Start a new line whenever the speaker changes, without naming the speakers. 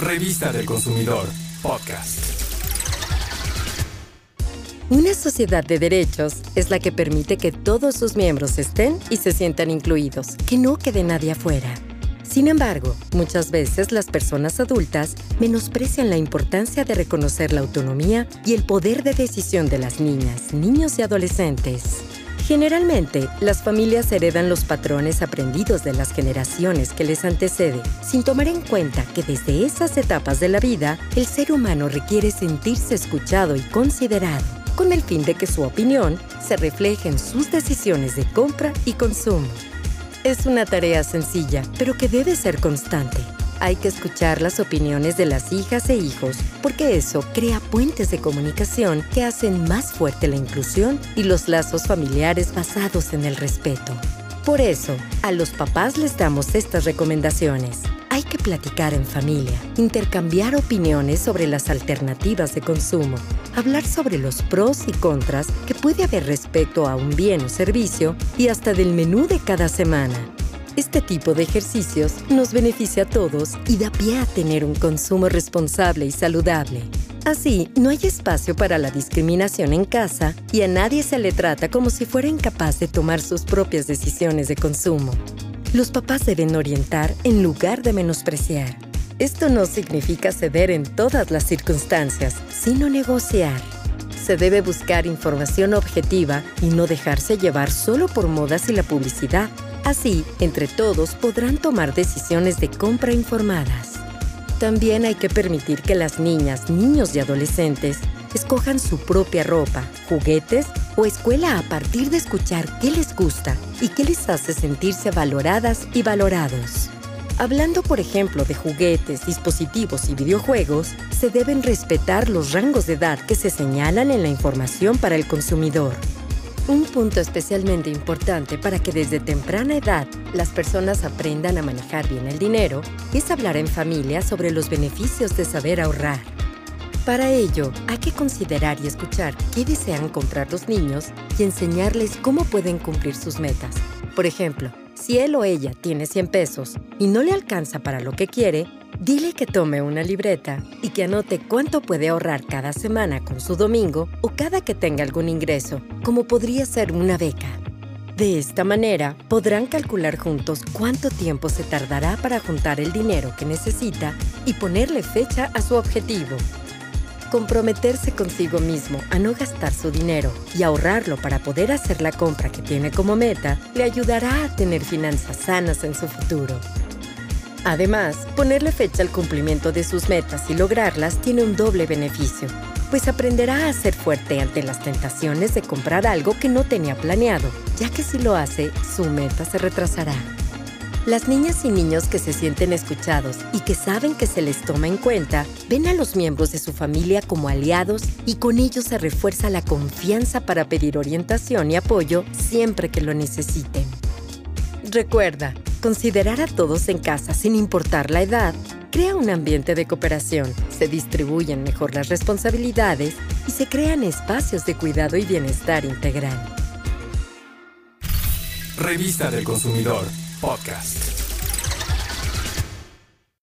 Revista del Consumidor, podcast.
Una sociedad de derechos es la que permite que todos sus miembros estén y se sientan incluidos, que no quede nadie afuera. Sin embargo, muchas veces las personas adultas menosprecian la importancia de reconocer la autonomía y el poder de decisión de las niñas, niños y adolescentes. Generalmente, las familias heredan los patrones aprendidos de las generaciones que les anteceden, sin tomar en cuenta que desde esas etapas de la vida, el ser humano requiere sentirse escuchado y considerado, con el fin de que su opinión se refleje en sus decisiones de compra y consumo. Es una tarea sencilla, pero que debe ser constante hay que escuchar las opiniones de las hijas e hijos, porque eso crea puentes de comunicación que hacen más fuerte la inclusión y los lazos familiares basados en el respeto. Por eso, a los papás les damos estas recomendaciones. Hay que platicar en familia, intercambiar opiniones sobre las alternativas de consumo, hablar sobre los pros y contras que puede haber respecto a un bien o servicio y hasta del menú de cada semana. Este tipo de ejercicios nos beneficia a todos y da pie a tener un consumo responsable y saludable. Así, no hay espacio para la discriminación en casa y a nadie se le trata como si fuera incapaz de tomar sus propias decisiones de consumo. Los papás deben orientar en lugar de menospreciar. Esto no significa ceder en todas las circunstancias, sino negociar. Se debe buscar información objetiva y no dejarse llevar solo por modas y la publicidad Así, entre todos podrán tomar decisiones de compra informadas. También hay que permitir que las niñas, niños y adolescentes escojan su propia ropa, juguetes o escuela a partir de escuchar qué les gusta y qué les hace sentirse valoradas y valorados. Hablando, por ejemplo, de juguetes, dispositivos y videojuegos, se deben respetar los rangos de edad que se señalan en la información para el consumidor. Un punto especialmente importante para que desde temprana edad las personas aprendan a manejar bien el dinero es hablar en familia sobre los beneficios de saber ahorrar. Para ello, hay que considerar y escuchar qué desean comprar los niños y enseñarles cómo pueden cumplir sus metas. Por ejemplo, si él o ella tiene 100 pesos y no le alcanza para lo que quiere, Dile que tome una libreta y que anote cuánto puede ahorrar cada semana con su domingo o cada que tenga algún ingreso, como podría ser una beca. De esta manera, podrán calcular juntos cuánto tiempo se tardará para juntar el dinero que necesita y ponerle fecha a su objetivo. Comprometerse consigo mismo a no gastar su dinero y ahorrarlo para poder hacer la compra que tiene como meta le ayudará a tener finanzas sanas en su futuro. Además, ponerle fecha al cumplimiento de sus metas y lograrlas tiene un doble beneficio, pues aprenderá a ser fuerte ante las tentaciones de comprar algo que no tenía planeado, ya que si lo hace, su meta se retrasará. Las niñas y niños que se sienten escuchados y que saben que se les toma en cuenta, ven a los miembros de su familia como aliados y con ellos se refuerza la confianza para pedir orientación y apoyo siempre que lo necesiten. Recuerda, Considerar a todos en casa sin importar la edad crea un ambiente de cooperación, se distribuyen mejor las responsabilidades y se crean espacios de cuidado y bienestar integral.
Revista del Consumidor, podcast.